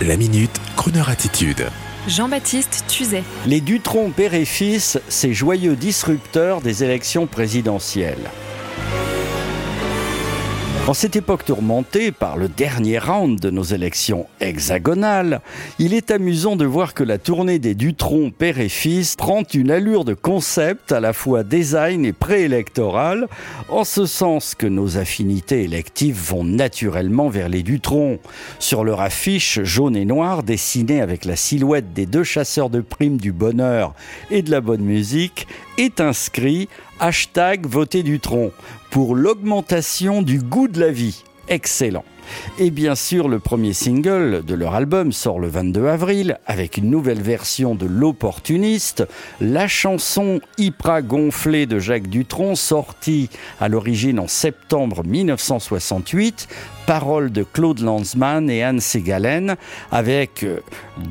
La minute, Kroneur attitude. Jean-Baptiste Tuzet. Les Dutron père et fils, ces joyeux disrupteurs des élections présidentielles. En cette époque tourmentée par le dernier round de nos élections hexagonales, il est amusant de voir que la tournée des Dutron père et fils prend une allure de concept à la fois design et préélectoral, en ce sens que nos affinités électives vont naturellement vers les Dutron. Sur leur affiche jaune et noire dessinée avec la silhouette des deux chasseurs de primes du bonheur et de la bonne musique, est inscrit hashtag voter Dutron pour l'augmentation du goût de la vie. Excellent. Et bien sûr, le premier single de leur album sort le 22 avril avec une nouvelle version de L'opportuniste, la chanson Hypra gonflée de Jacques Dutronc sortie à l'origine en septembre 1968 paroles de Claude Lanzmann et Anne Ségalen avec euh,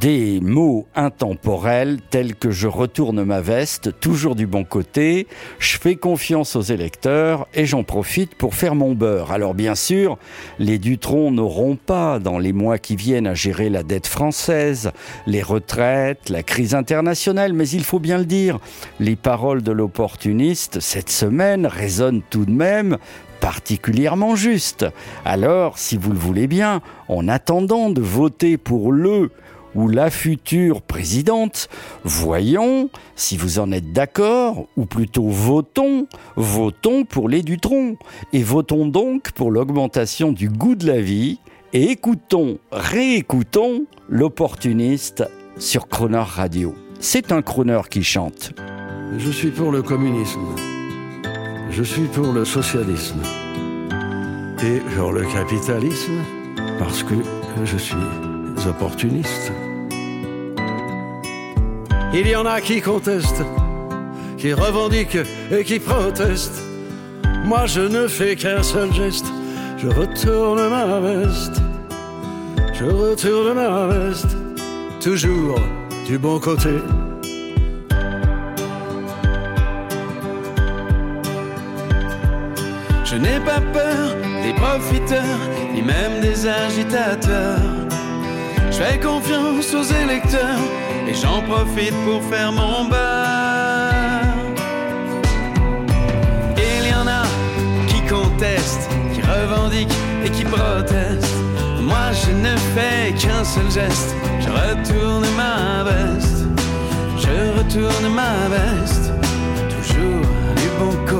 des mots intemporels tels que je retourne ma veste, toujours du bon côté, je fais confiance aux électeurs et j'en profite pour faire mon beurre. N'auront pas dans les mois qui viennent à gérer la dette française, les retraites, la crise internationale, mais il faut bien le dire, les paroles de l'opportuniste cette semaine résonnent tout de même particulièrement juste. Alors, si vous le voulez bien, en attendant de voter pour le ou la future présidente, voyons si vous en êtes d'accord, ou plutôt votons, votons pour les Dutron, et votons donc pour l'augmentation du goût de la vie, et écoutons, réécoutons l'opportuniste sur Croner Radio. C'est un Croner qui chante. Je suis pour le communisme. Je suis pour le socialisme et pour le capitalisme parce que je suis opportuniste. Il y en a qui contestent, qui revendiquent et qui protestent. Moi je ne fais qu'un seul geste, je retourne ma veste. Je retourne ma veste, toujours du bon côté. Je n'ai pas peur des profiteurs, ni même des agitateurs. Fais confiance aux électeurs et j'en profite pour faire mon beurre. Il y en a qui contestent, qui revendiquent et qui protestent. Moi je ne fais qu'un seul geste, je retourne ma veste. Je retourne ma veste, toujours du bon côté.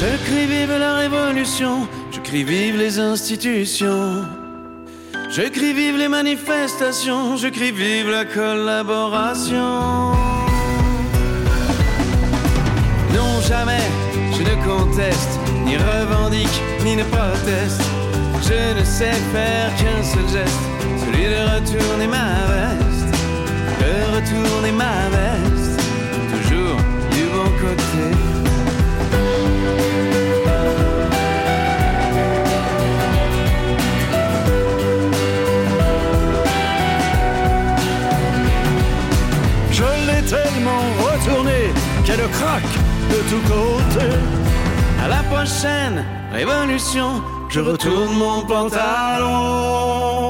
Je crie vive la révolution, je crie vive les institutions. Je crie vive les manifestations, je crie vive la collaboration. Non, jamais je ne conteste, ni revendique, ni ne proteste. Je ne sais faire qu'un seul geste, celui de retourner ma veste. De retourner ma veste, toujours du bon côté. Je l'ai tellement retourné qu'elle craque de tous côtés. À la prochaine révolution, je retourne mon pantalon.